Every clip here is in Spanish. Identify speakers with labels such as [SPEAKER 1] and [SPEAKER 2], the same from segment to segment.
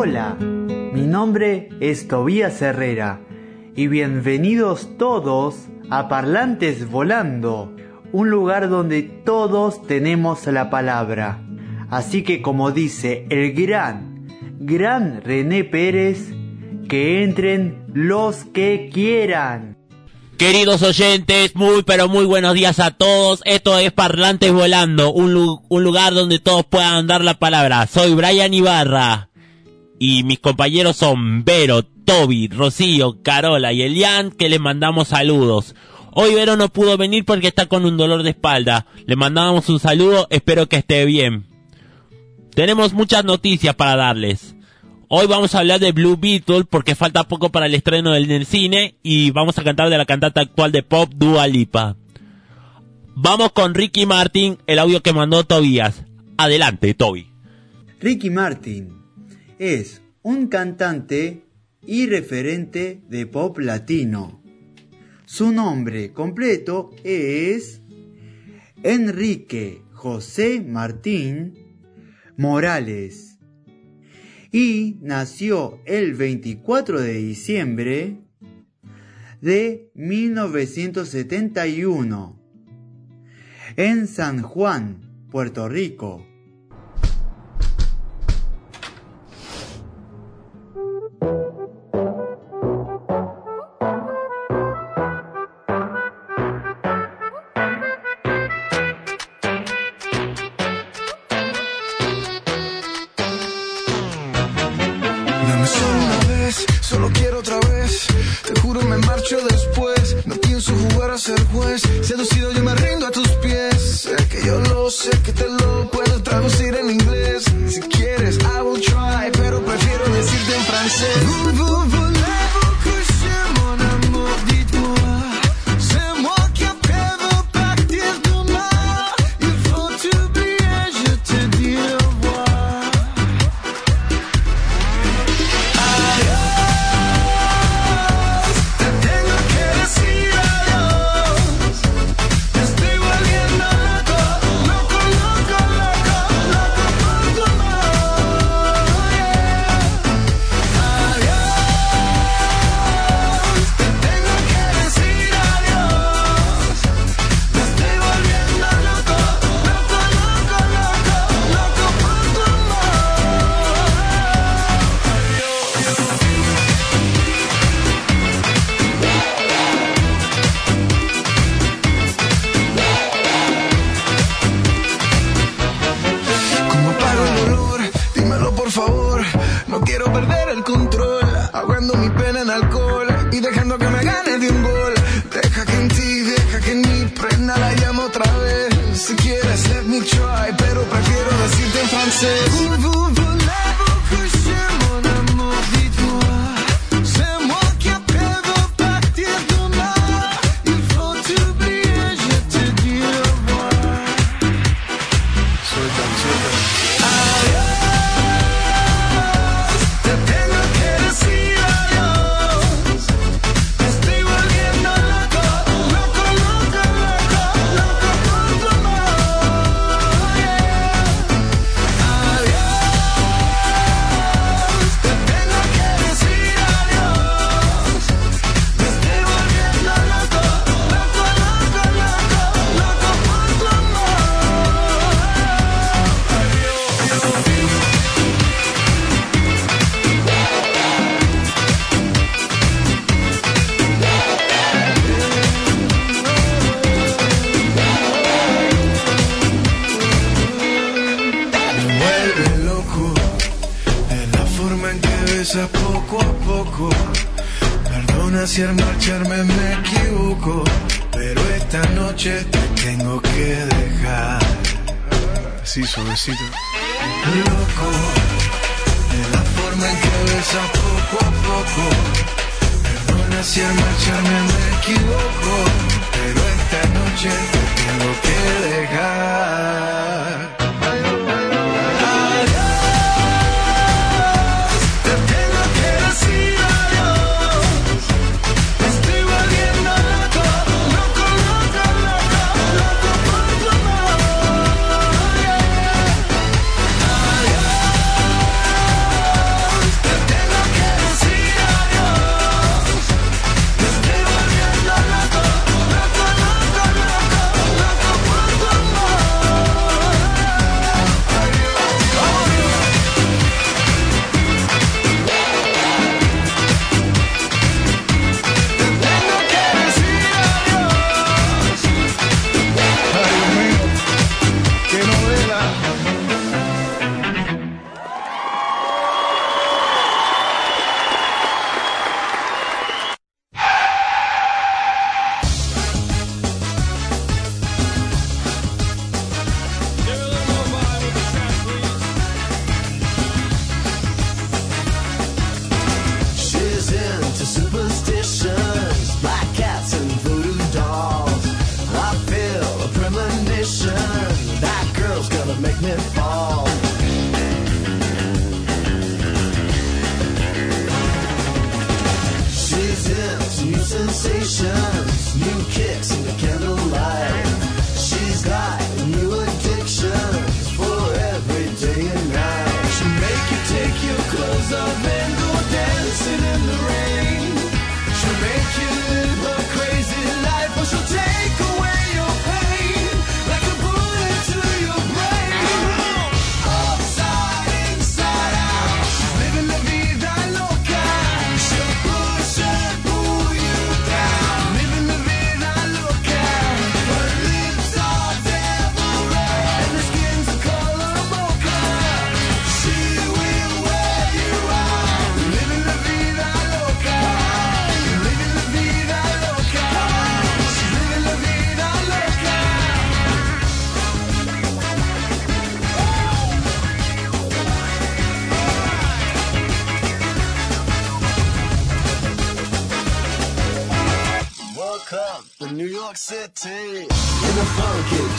[SPEAKER 1] Hola, mi nombre es Tobías Herrera y bienvenidos todos a Parlantes Volando, un lugar donde todos tenemos la palabra. Así que como dice el gran, gran René Pérez, que entren los que quieran.
[SPEAKER 2] Queridos oyentes, muy pero muy buenos días a todos. Esto es Parlantes Volando, un, un lugar donde todos puedan dar la palabra. Soy Brian Ibarra y mis compañeros son Vero, Toby, Rocío, Carola y Elian que les mandamos saludos. Hoy Vero no pudo venir porque está con un dolor de espalda. Le mandamos un saludo, espero que esté bien. Tenemos muchas noticias para darles. Hoy vamos a hablar de Blue Beetle porque falta poco para el estreno del, cine y vamos a cantar de la cantante actual de pop Dua Lipa. Vamos con Ricky Martin, el audio que mandó Tobías. Adelante, Toby.
[SPEAKER 1] Ricky Martin es un cantante y referente de pop latino. Su nombre completo es Enrique José Martín Morales y nació el 24 de diciembre de 1971 en San Juan, Puerto Rico.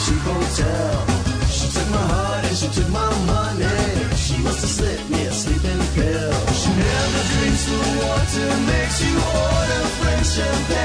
[SPEAKER 1] cheap hotel. She took my heart and she took my money. She must have slipped me a sleeping pill. She never drinks the water, makes you order French champagne.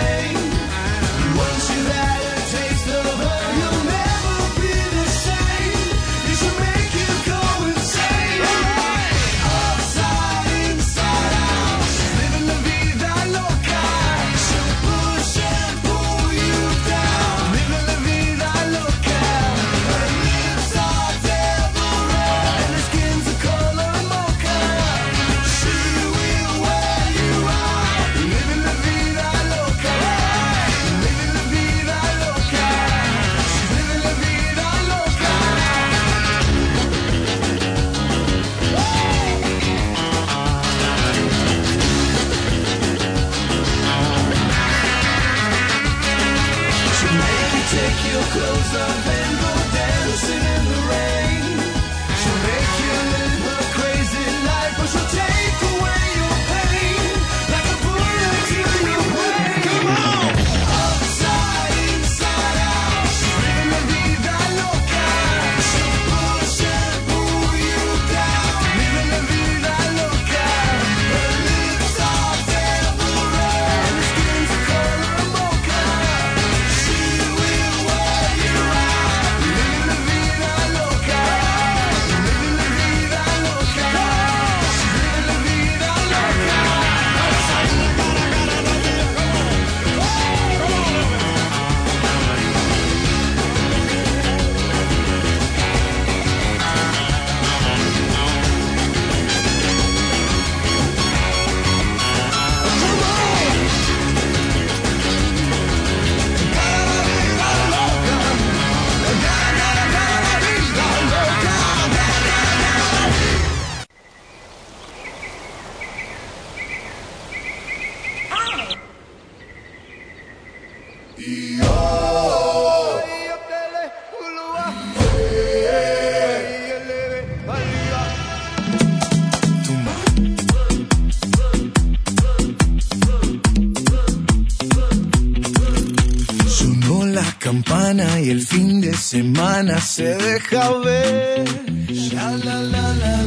[SPEAKER 1] ventana se deja ver.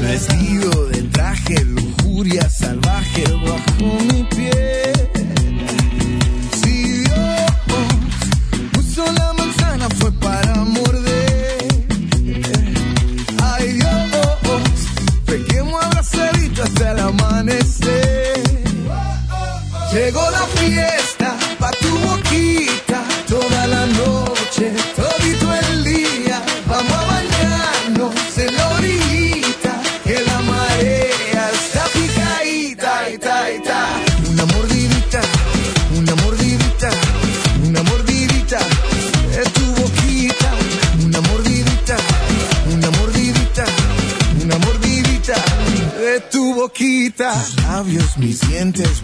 [SPEAKER 1] Vestido
[SPEAKER 2] sentence.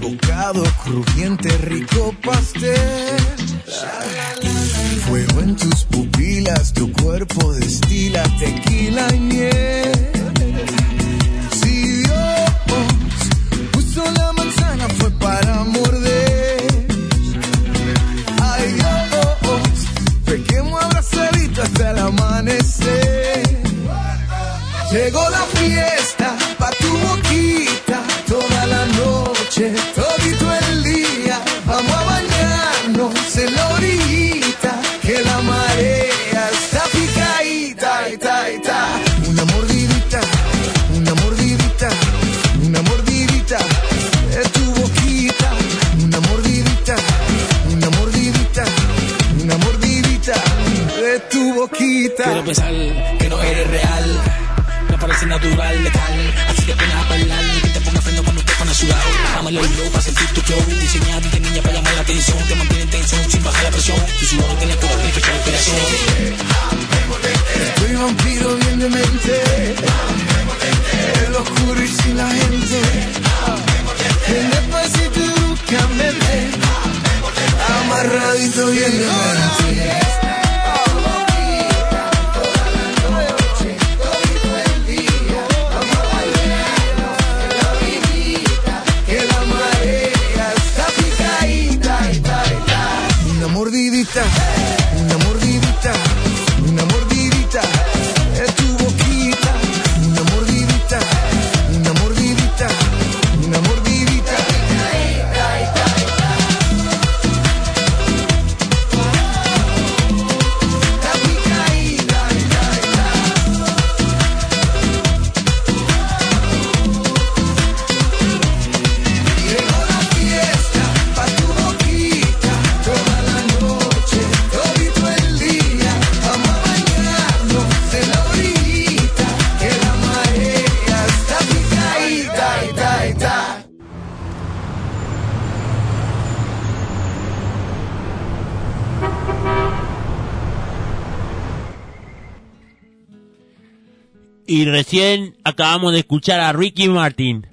[SPEAKER 2] Acabamos de escuchar a Ricky Martin.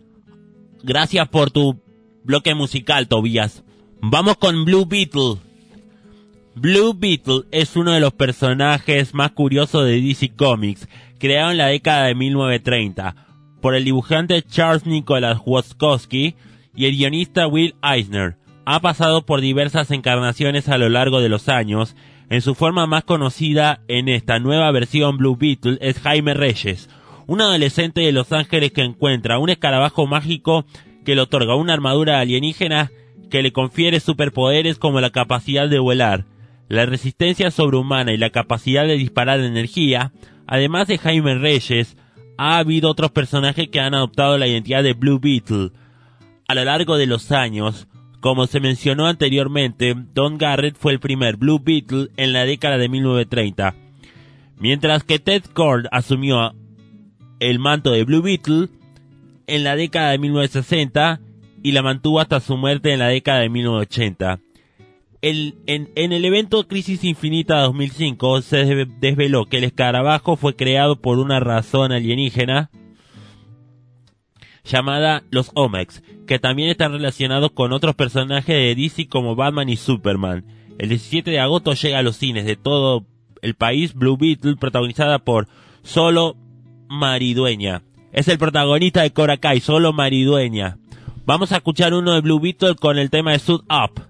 [SPEAKER 2] Gracias por tu bloque musical, Tobias. Vamos con Blue Beetle. Blue Beetle es uno de los personajes más curiosos de DC Comics, creado en la década de 1930 por el dibujante Charles Nicholas Woskowski y el guionista Will Eisner. Ha pasado por diversas encarnaciones a lo largo de los años en su forma más conocida en esta nueva versión Blue Beetle es Jaime Reyes, un adolescente de Los Ángeles que encuentra un escarabajo mágico que le otorga una armadura alienígena que le confiere superpoderes como la capacidad de volar, la resistencia sobrehumana y la capacidad de disparar energía, además de Jaime Reyes, ha habido otros personajes que han adoptado la identidad de Blue Beetle. A lo largo de los años, como se mencionó anteriormente, Don Garrett fue el primer Blue Beetle en la década de 1930, mientras que Ted Cord asumió el manto de Blue Beetle en la década de 1960 y la mantuvo hasta su muerte en la década de 1980. en, el evento Crisis Infinita 2005 se desveló que el escarabajo fue creado por una razón alienígena llamada los Omex, que también están relacionados con otros personajes de DC como Batman y Superman. El 17 de agosto llega a los cines de todo el país Blue Beetle, protagonizada por Solo Maridueña. Es el protagonista de Cobra Kai, Solo Maridueña. Vamos a escuchar uno de Blue Beetle con el tema de Suit Up.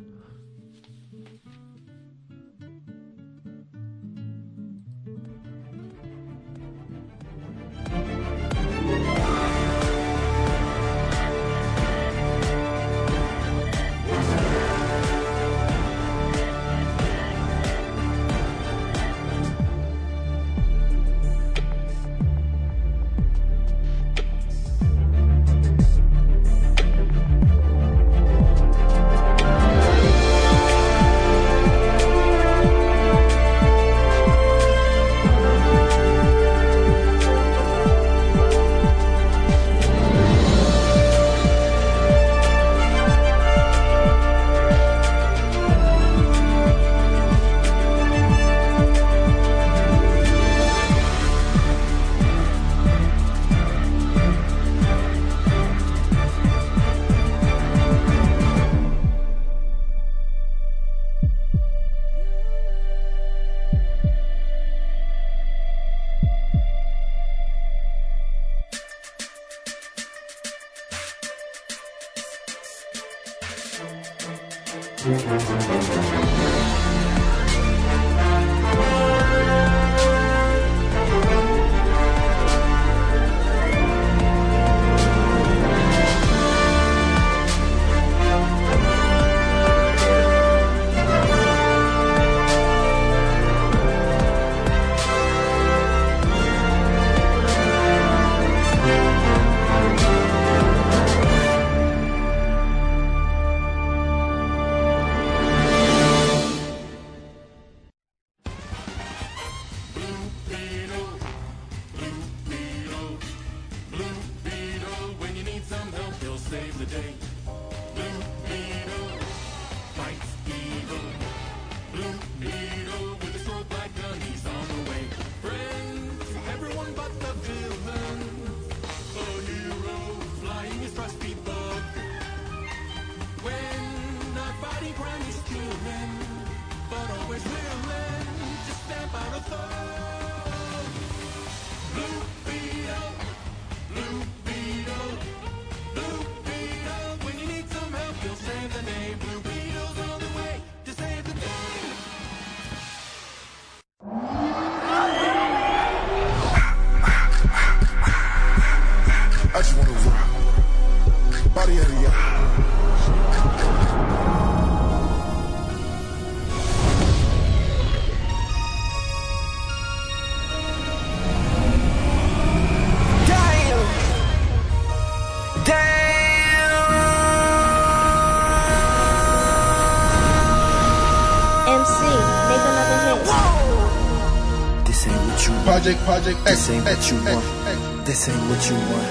[SPEAKER 3] Project, Project This ain't what you want. This ain't what you want.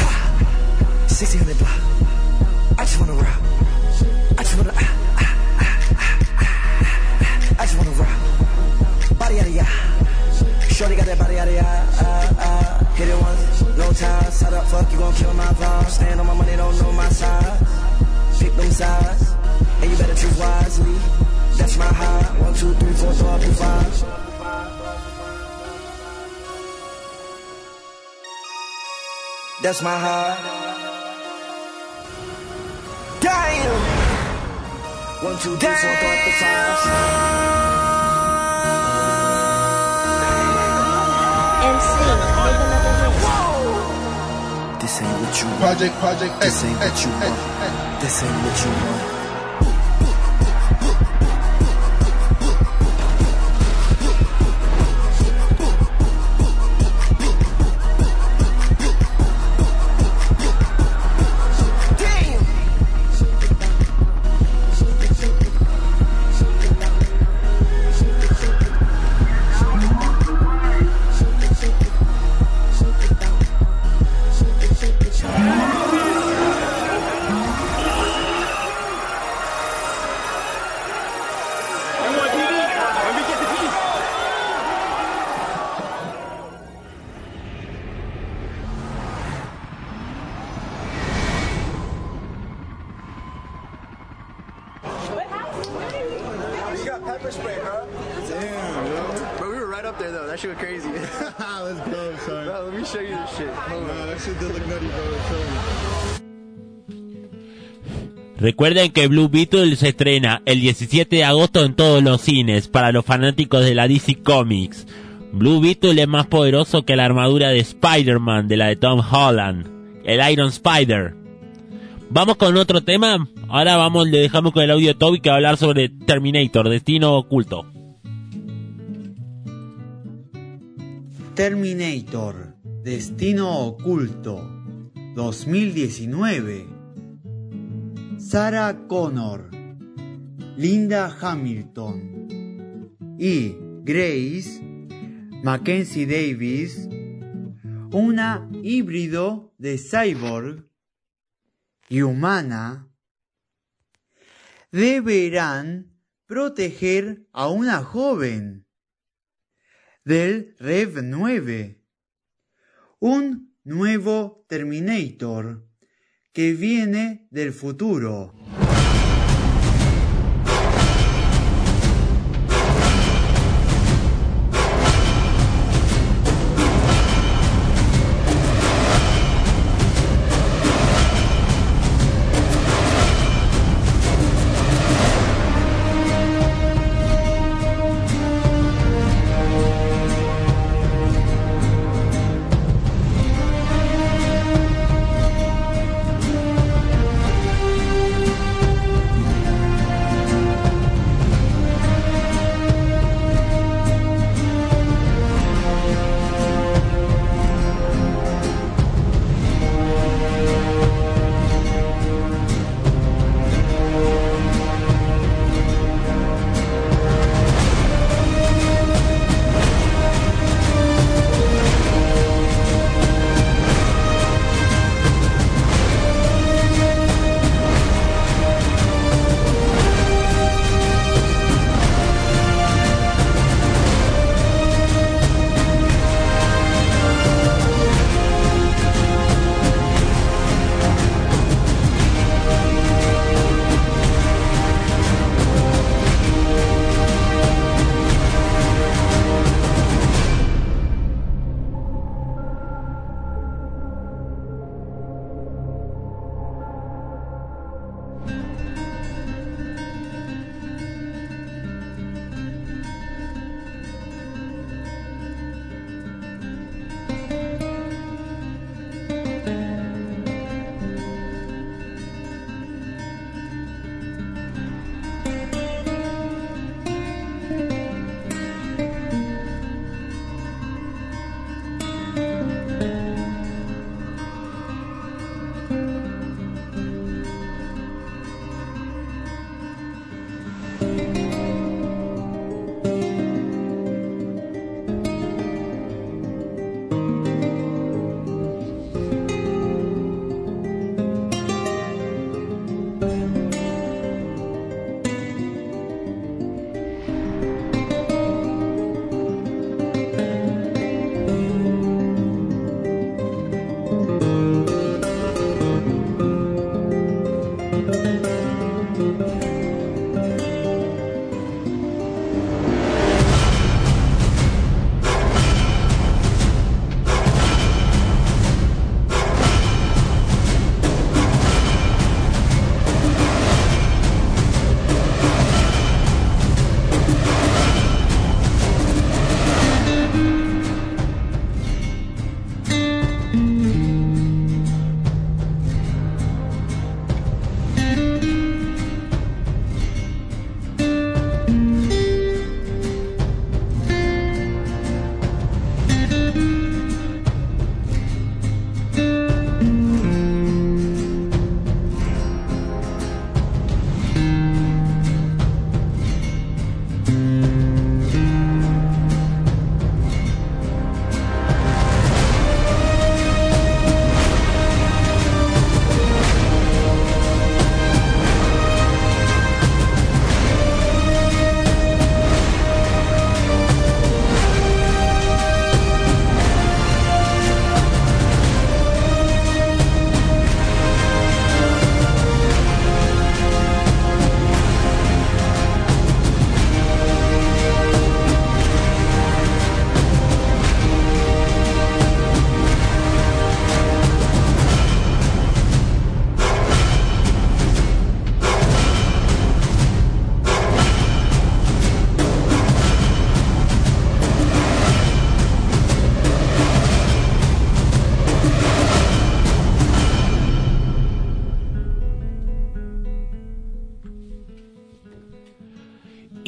[SPEAKER 3] Ha! 1600 block. I just wanna rock. I just wanna. Ah, ah, ah. I just wanna rock. Body out of ya. Shorty got that body out of eye. Hit it once, no time. Side up, fuck, you gon' kill my vibe. Stand on my money, don't know my size. Pick them sides, and you better choose wisely. That's my high. One, two, three, four, up your five. That's my heart. Damn. One, two, three, four, throw the fives.
[SPEAKER 4] MC, make another hit.
[SPEAKER 3] This ain't what you want.
[SPEAKER 1] Project, project,
[SPEAKER 3] This ain't what you want. This ain't what you want.
[SPEAKER 2] Recuerden que Blue Beetle se estrena el 17 de agosto en todos los cines para los fanáticos de la DC Comics. Blue Beetle es más poderoso que la armadura de Spider-Man de la de Tom Holland, el Iron Spider. Vamos con otro tema. Ahora vamos, le dejamos con el audio de Toby que va a hablar sobre Terminator, Destino Oculto.
[SPEAKER 5] Terminator, Destino Oculto, 2019. Sarah Connor, Linda Hamilton y Grace Mackenzie Davis, una híbrido de cyborg y humana, deberán proteger a una joven del Rev 9, un nuevo Terminator que viene del futuro.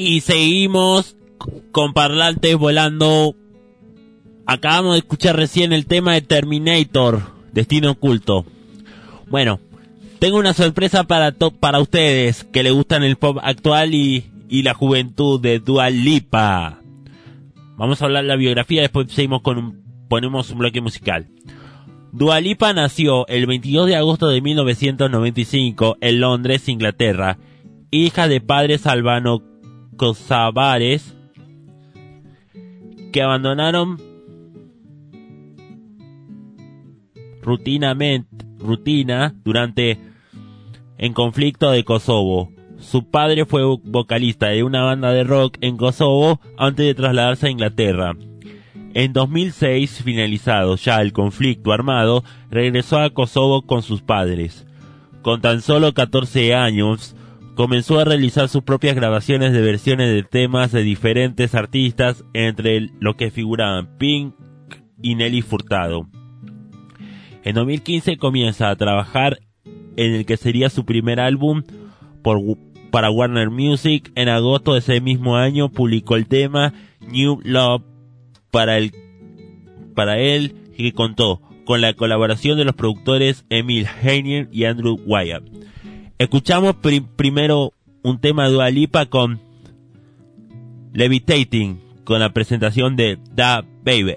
[SPEAKER 2] Y seguimos con parlantes volando. Acabamos de escuchar recién el tema de Terminator, Destino Oculto. Bueno, tengo una sorpresa para, to- para ustedes que le gustan el pop actual y, y la juventud de Dua Lipa. Vamos a hablar de la biografía, después seguimos con un, ponemos un bloque musical. Dua Lipa nació el 22 de agosto de 1995 en Londres, Inglaterra, hija de padres albano-kosovares que abandonaron rutinamente rutina durante en conflicto de Kosovo. Su padre fue vocalista de una banda de rock en Kosovo antes de trasladarse a Inglaterra. En 2006, finalizado ya el conflicto armado, regresó a Kosovo con sus padres. Con tan solo 14 años, comenzó a realizar sus propias grabaciones de versiones de temas de diferentes artistas, entre los que figuraban Pink y Nelly Furtado. En 2015 comienza a trabajar en el que sería su primer álbum para Warner Music. En agosto de ese mismo año publicó el tema New Love para, el, él que contó con la colaboración de los productores Emil Heinier y Andrew Wyatt. Escuchamos pri- primero un tema de Dua Lipa con Levitating, con la presentación de Da Baby.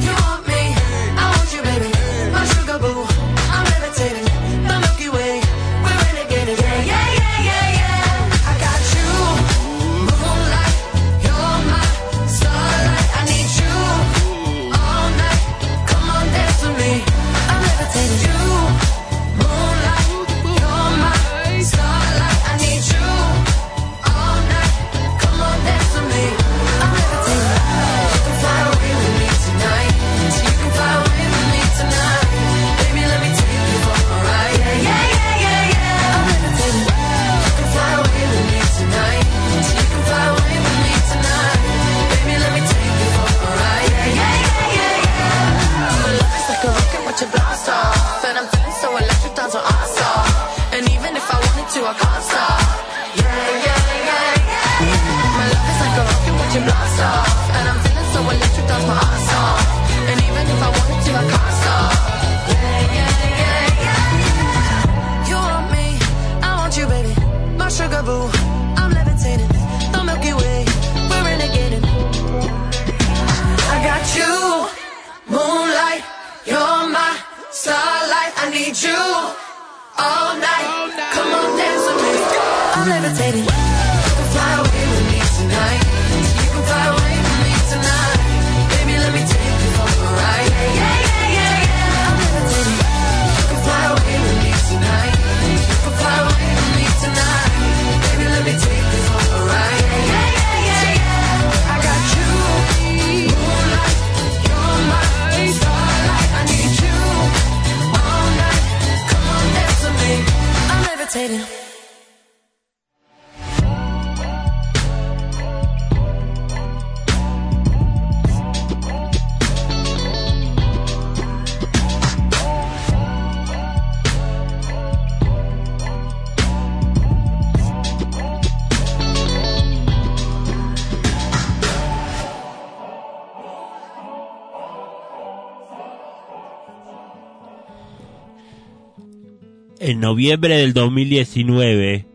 [SPEAKER 6] noviembre del 2019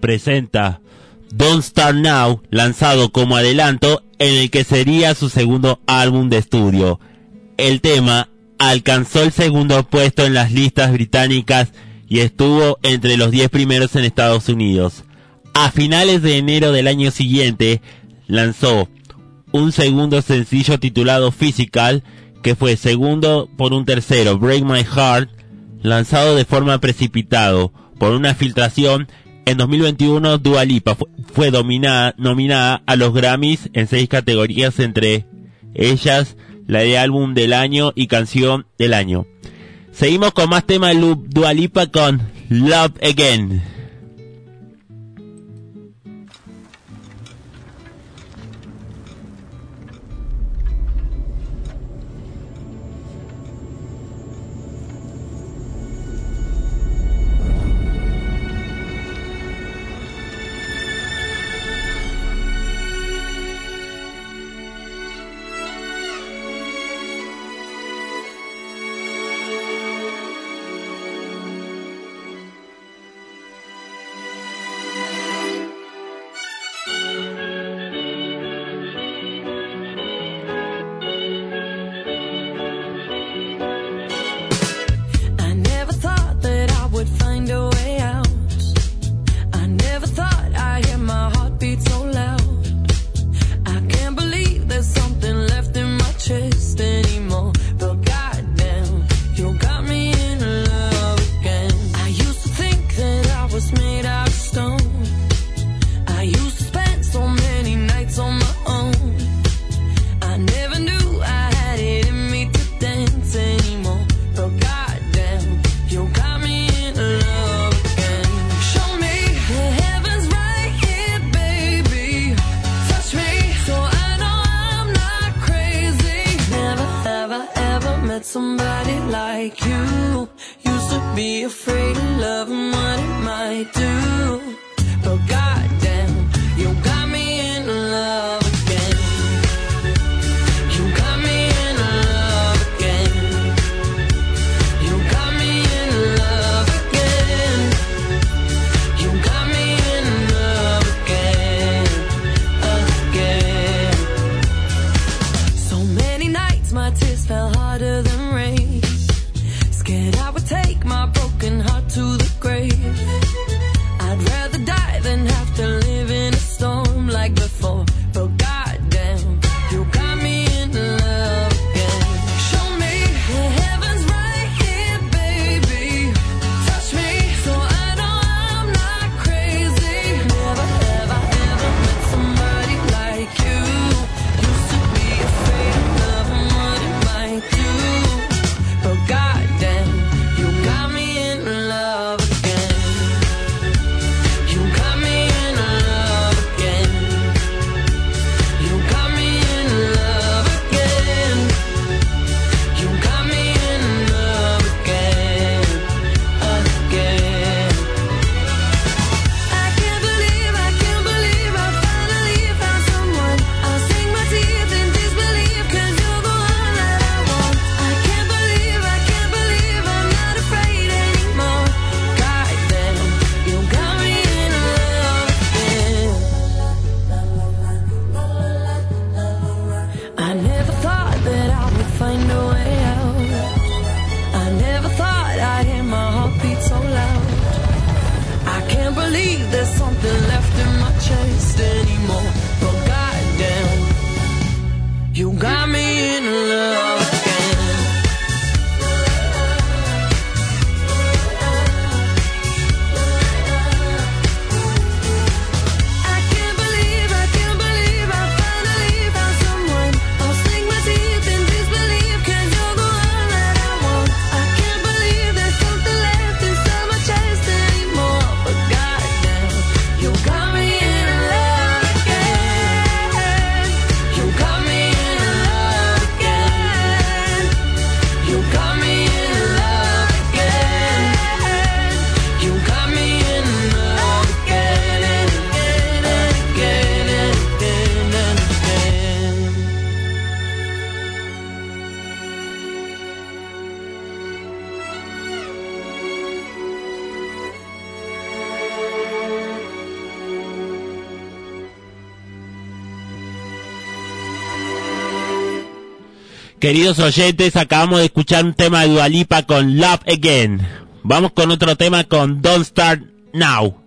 [SPEAKER 6] presenta Don't Start Now, lanzado como adelanto en el que sería su segundo álbum de estudio. El tema alcanzó el segundo puesto en las listas británicas y estuvo entre los 10 primeros en Estados Unidos. A finales de enero del año siguiente lanzó un segundo sencillo titulado Physical, que fue segundo por un tercero, Break My Heart, lanzado de forma precipitado por una filtración, en 2021 Dua Lipa fue, nominada a los Grammys en seis categorías entre ellas la de álbum del año y canción del año. Seguimos con más tema de Dua Lipa con Love Again. Queridos oyentes, acabamos de escuchar un tema de Dualipa con Love Again. Vamos con otro tema con Don't Start Now.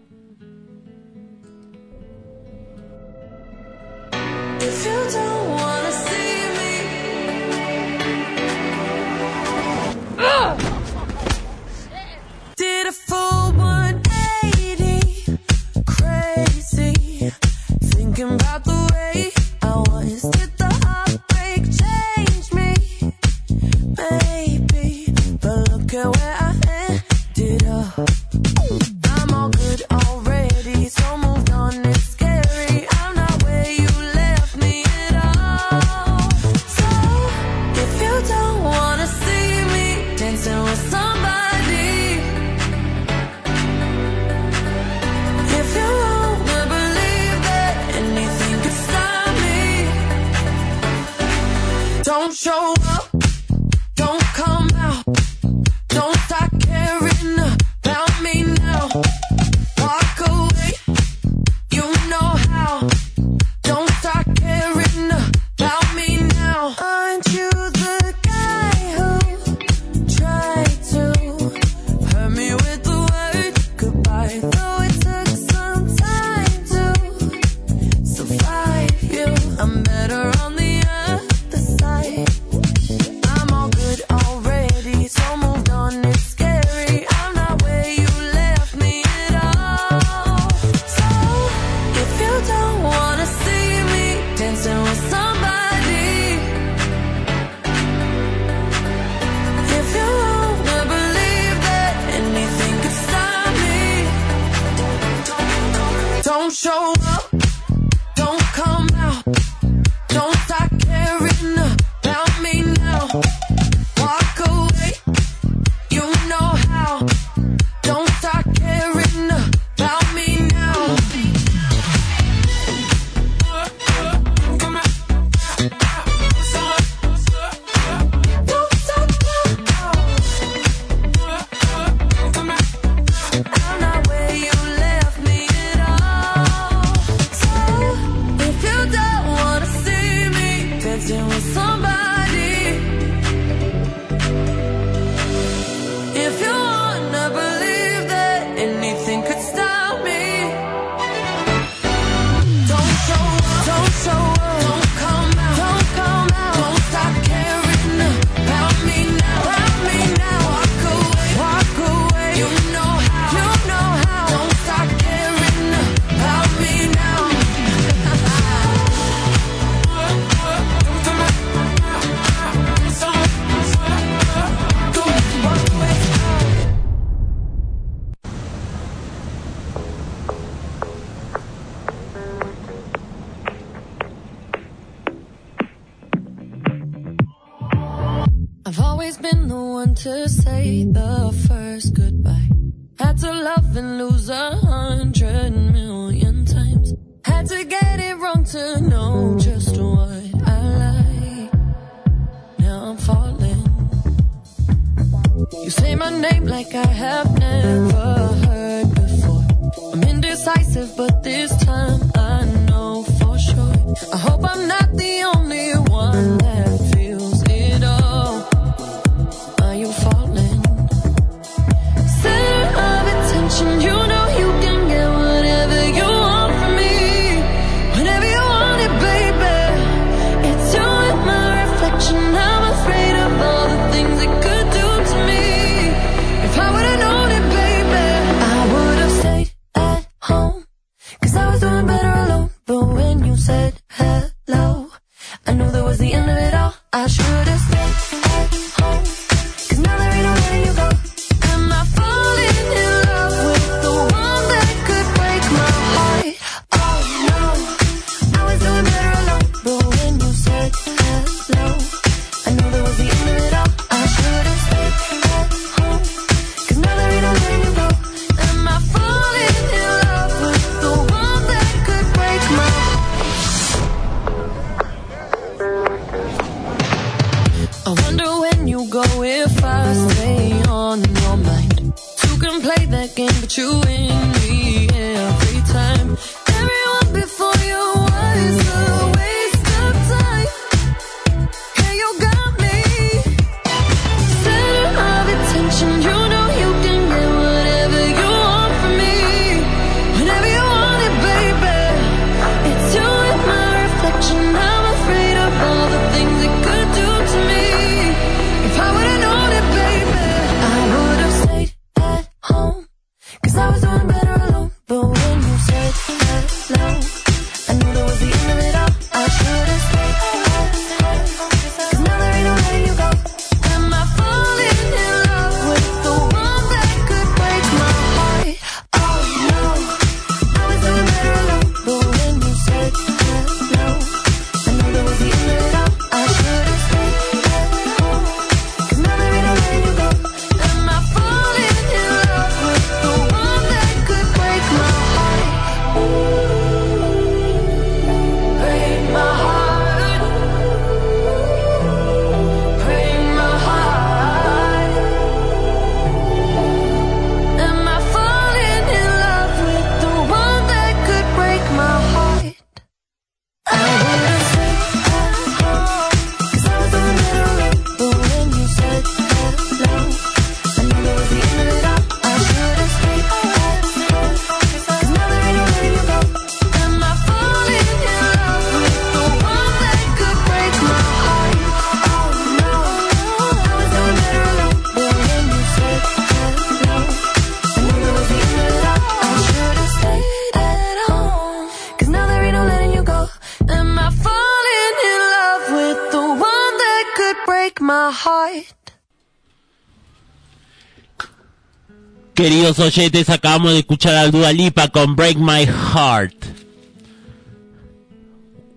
[SPEAKER 2] Queridos oyentes, acabamos de escuchar a Dua Lipa con Break My Heart.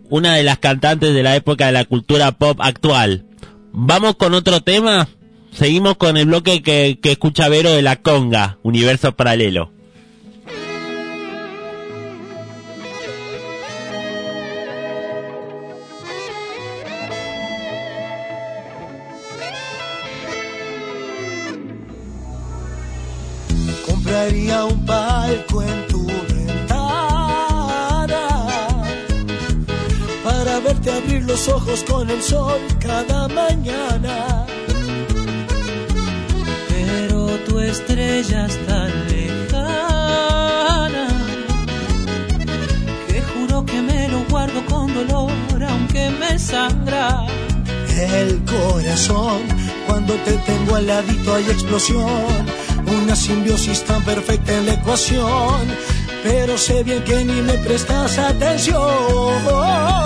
[SPEAKER 2] Una de las cantantes de la época de la cultura pop actual. Vamos con otro tema. Seguimos con el bloque que, que escucha Vero de la Conga, Universo Paralelo.
[SPEAKER 7] Compraría un palco en tu ventana para verte abrir los ojos con el sol cada mañana.
[SPEAKER 8] Pero tu estrella es tan lejana que juro que me lo guardo con dolor aunque me sangra.
[SPEAKER 7] El corazón, cuando te tengo al ladito hay explosión, una simbiosis tan perfecta en la ecuación, pero sé bien que ni me prestas atención.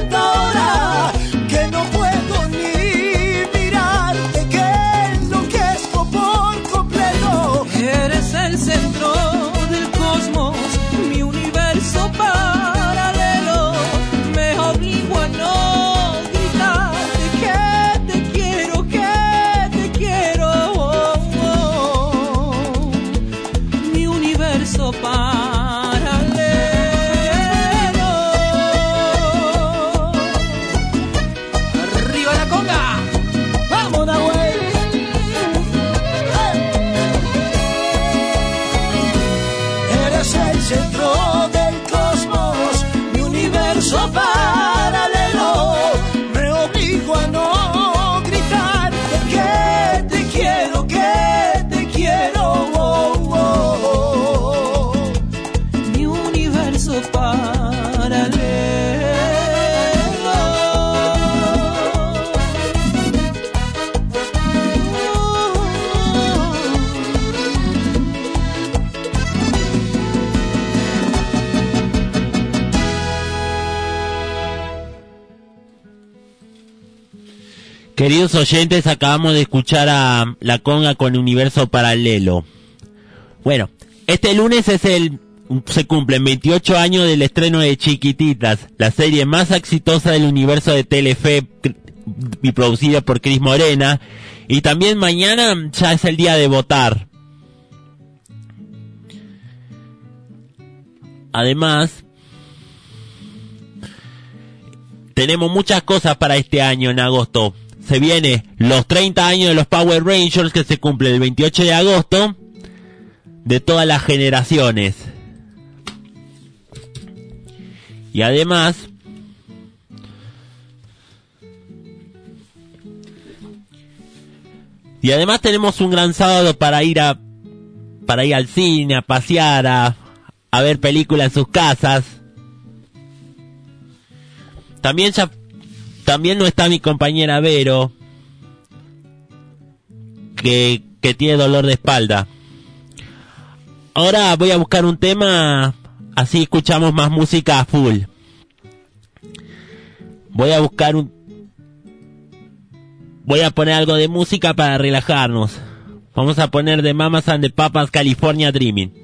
[SPEAKER 2] Queridos oyentes, acabamos de escuchar a La Conga con Universo Paralelo. Bueno, este lunes es el se cumplen 28 años del estreno de Chiquititas, la serie más exitosa del universo de Telefe y producida por Cris Morena. Y también mañana ya es el día de votar. Además, tenemos muchas cosas para este año en agosto. Se viene los 30 años de los Power Rangers que se cumple el 28 de agosto de todas las generaciones. Y además, y además tenemos un gran sábado para ir a para ir al cine, a pasear, a, a ver películas en sus casas. También ya también no está mi compañera Vero.
[SPEAKER 6] que, que tiene dolor de espalda. Ahora voy a buscar un tema, así escuchamos más música a full. Voy a buscar un... Voy a poner algo de música para relajarnos. Vamos a poner de Mamas and the Papas California Dreaming.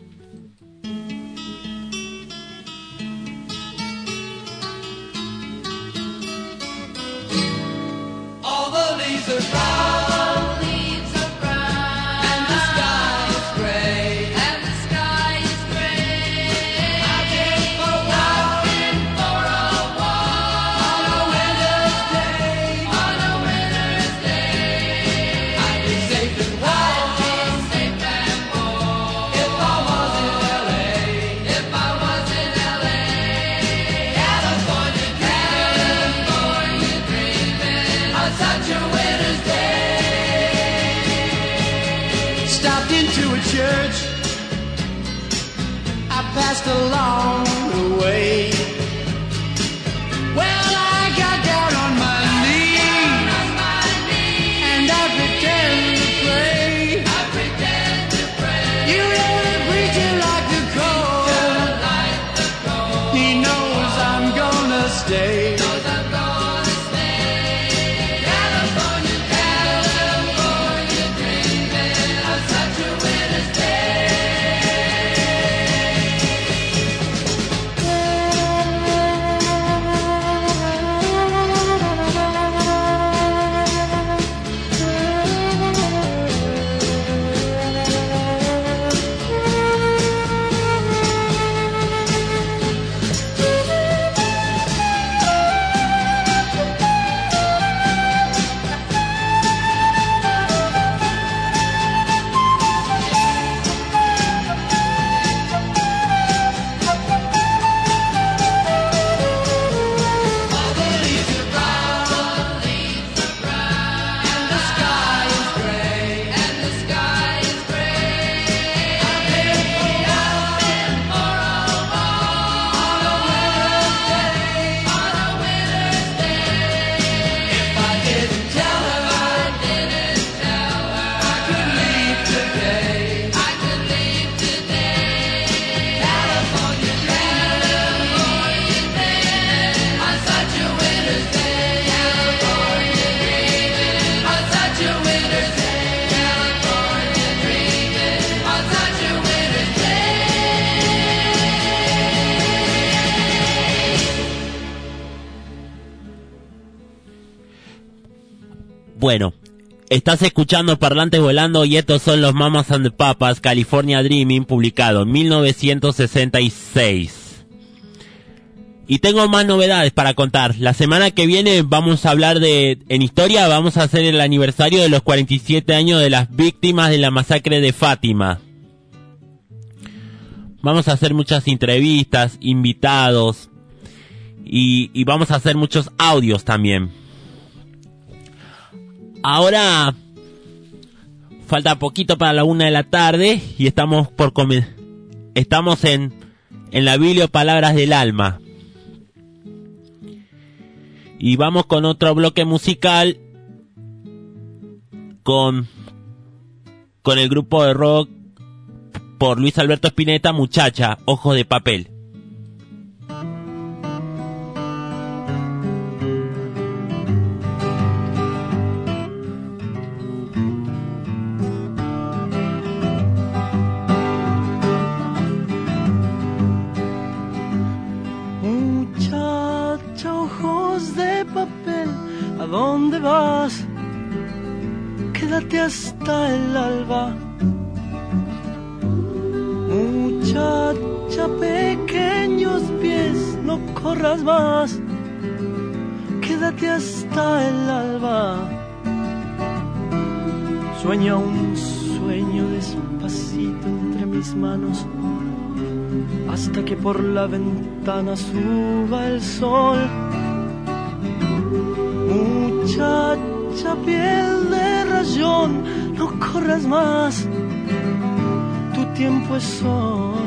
[SPEAKER 6] Bueno, estás escuchando Parlantes Volando y estos son los Mamas and Papas California Dreaming publicado en 1966. Y tengo más novedades para contar. La semana que viene vamos a hablar de, en historia vamos a hacer el aniversario de los 47 años de las víctimas de la masacre de Fátima. Vamos a hacer muchas entrevistas, invitados y vamos a hacer muchos audios también. Ahora falta poquito para la una de la tarde y estamos por comer. Estamos en, en la Biblia Palabras del Alma. Y vamos con otro bloque musical con, con el grupo de rock por Luis Alberto Spinetta, Muchacha, Ojo de Papel.
[SPEAKER 9] Más. Quédate hasta el alba. Sueña un sueño despacito entre mis manos hasta que por la ventana suba el sol. Muchacha, piel de rayón, no corras más, tu tiempo es hoy.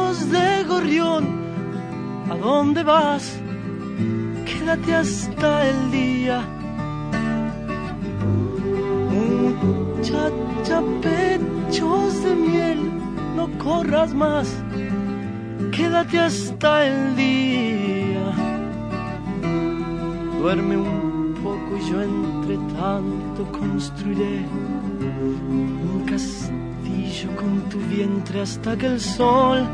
[SPEAKER 9] gorrión, ¿a dónde vas? Quédate hasta el día. Muchacha, pechos de miel, no corras más, quédate hasta el día. Duerme un poco y yo entre tanto construiré un castillo con tu vientre hasta que el sol,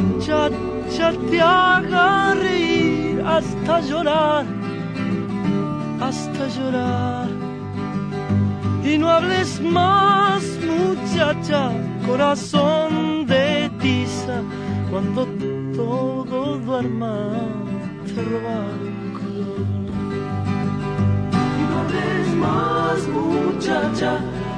[SPEAKER 9] muchacha, te haga reír hasta llorar hasta llorar. Y no hables más, muchacha, corazón de tiza, cuando todo duerma, te robaré color. Y no hables más, muchacha,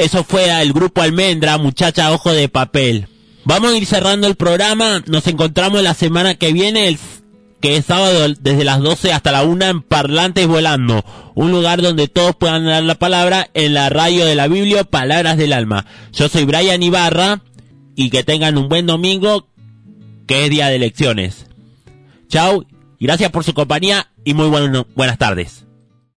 [SPEAKER 2] Eso fue el grupo Almendra, muchacha ojo de papel. Vamos a ir cerrando el programa. Nos encontramos la semana que viene, el, que es sábado desde las 12 hasta la 1 en Parlantes Volando. Un lugar donde todos puedan dar la palabra en la radio de la Biblia, Palabras del Alma. Yo soy Brian Ibarra y que tengan un buen domingo, que es día de elecciones. Chao y gracias por su compañía y muy bueno- buenas tardes.